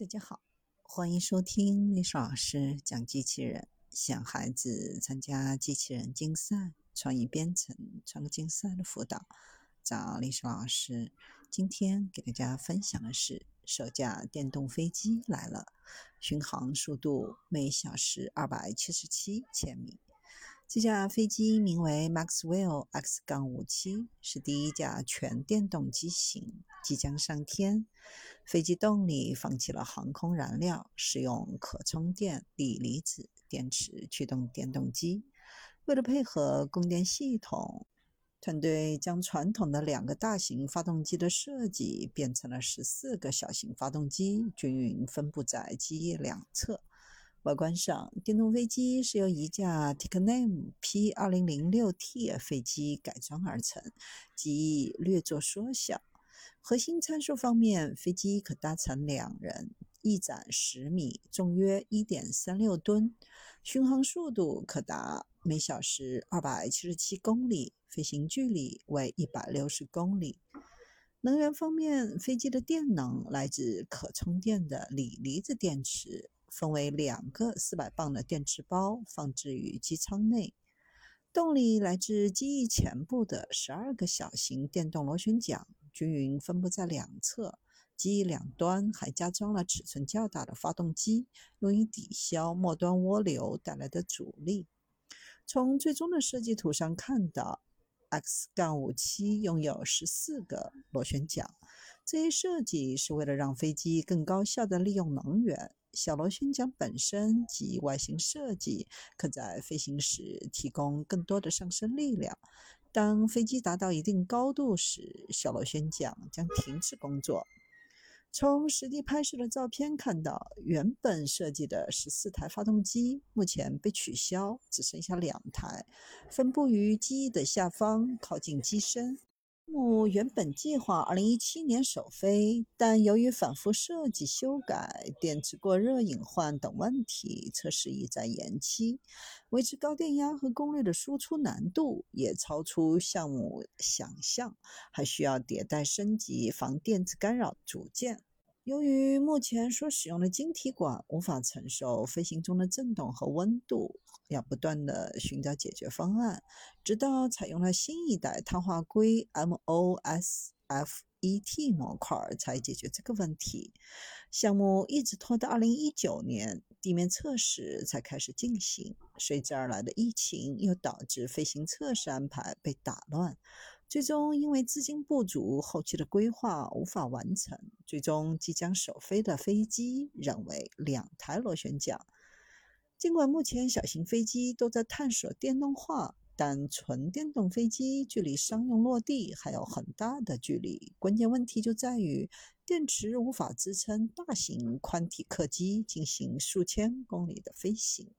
大家好，欢迎收听历史老师讲机器人，想孩子参加机器人竞赛、创意编程、创客竞赛的辅导，找历史老师。今天给大家分享的是首架电动飞机来了，巡航速度每小时二百七十七千米。这架飞机名为 Maxwell X-57，是第一架全电动机型，即将上天。飞机动力放弃了航空燃料，使用可充电锂离子电池驱动电动机。为了配合供电系统，团队将传统的两个大型发动机的设计变成了十四个小型发动机，均匀分布在机翼两侧。外观上，电动飞机是由一架 Tecnam P2006T 飞机改装而成，机翼略作缩小。核心参数方面，飞机可搭乘两人，翼展十米，重约1.36吨，巡航速度可达每小时277公里，飞行距离为160公里。能源方面，飞机的电能来自可充电的锂离子电池。分为两个四百磅的电池包，放置于机舱内。动力来自机翼前部的十二个小型电动螺旋桨，均匀分布在两侧。机翼两端还加装了尺寸较大的发动机，用于抵消末端涡流带来的阻力。从最终的设计图上看到，X-57 拥有十四个螺旋桨。这一设计是为了让飞机更高效地利用能源。小螺旋桨本身及外形设计，可在飞行时提供更多的上升力量。当飞机达到一定高度时，小螺旋桨将停止工作。从实地拍摄的照片看到，原本设计的十四台发动机目前被取消，只剩下两台，分布于机翼的下方，靠近机身。目原本计划二零一七年首飞，但由于反复设计修改、电池过热隐患等问题，测试一再延期。维持高电压和功率的输出难度也超出项目想象，还需要迭代升级防电子干扰组件。由于目前所使用的晶体管无法承受飞行中的震动和温度，要不断的寻找解决方案，直到采用了新一代碳化硅 MOSFET 模块才解决这个问题。项目一直拖到二零一九年，地面测试才开始进行。随之而来的疫情又导致飞行测试安排被打乱。最终因为资金不足，后期的规划无法完成。最终即将首飞的飞机仍为两台螺旋桨。尽管目前小型飞机都在探索电动化，但纯电动飞机距离商用落地还有很大的距离。关键问题就在于电池无法支撑大型宽体客机进行数千公里的飞行。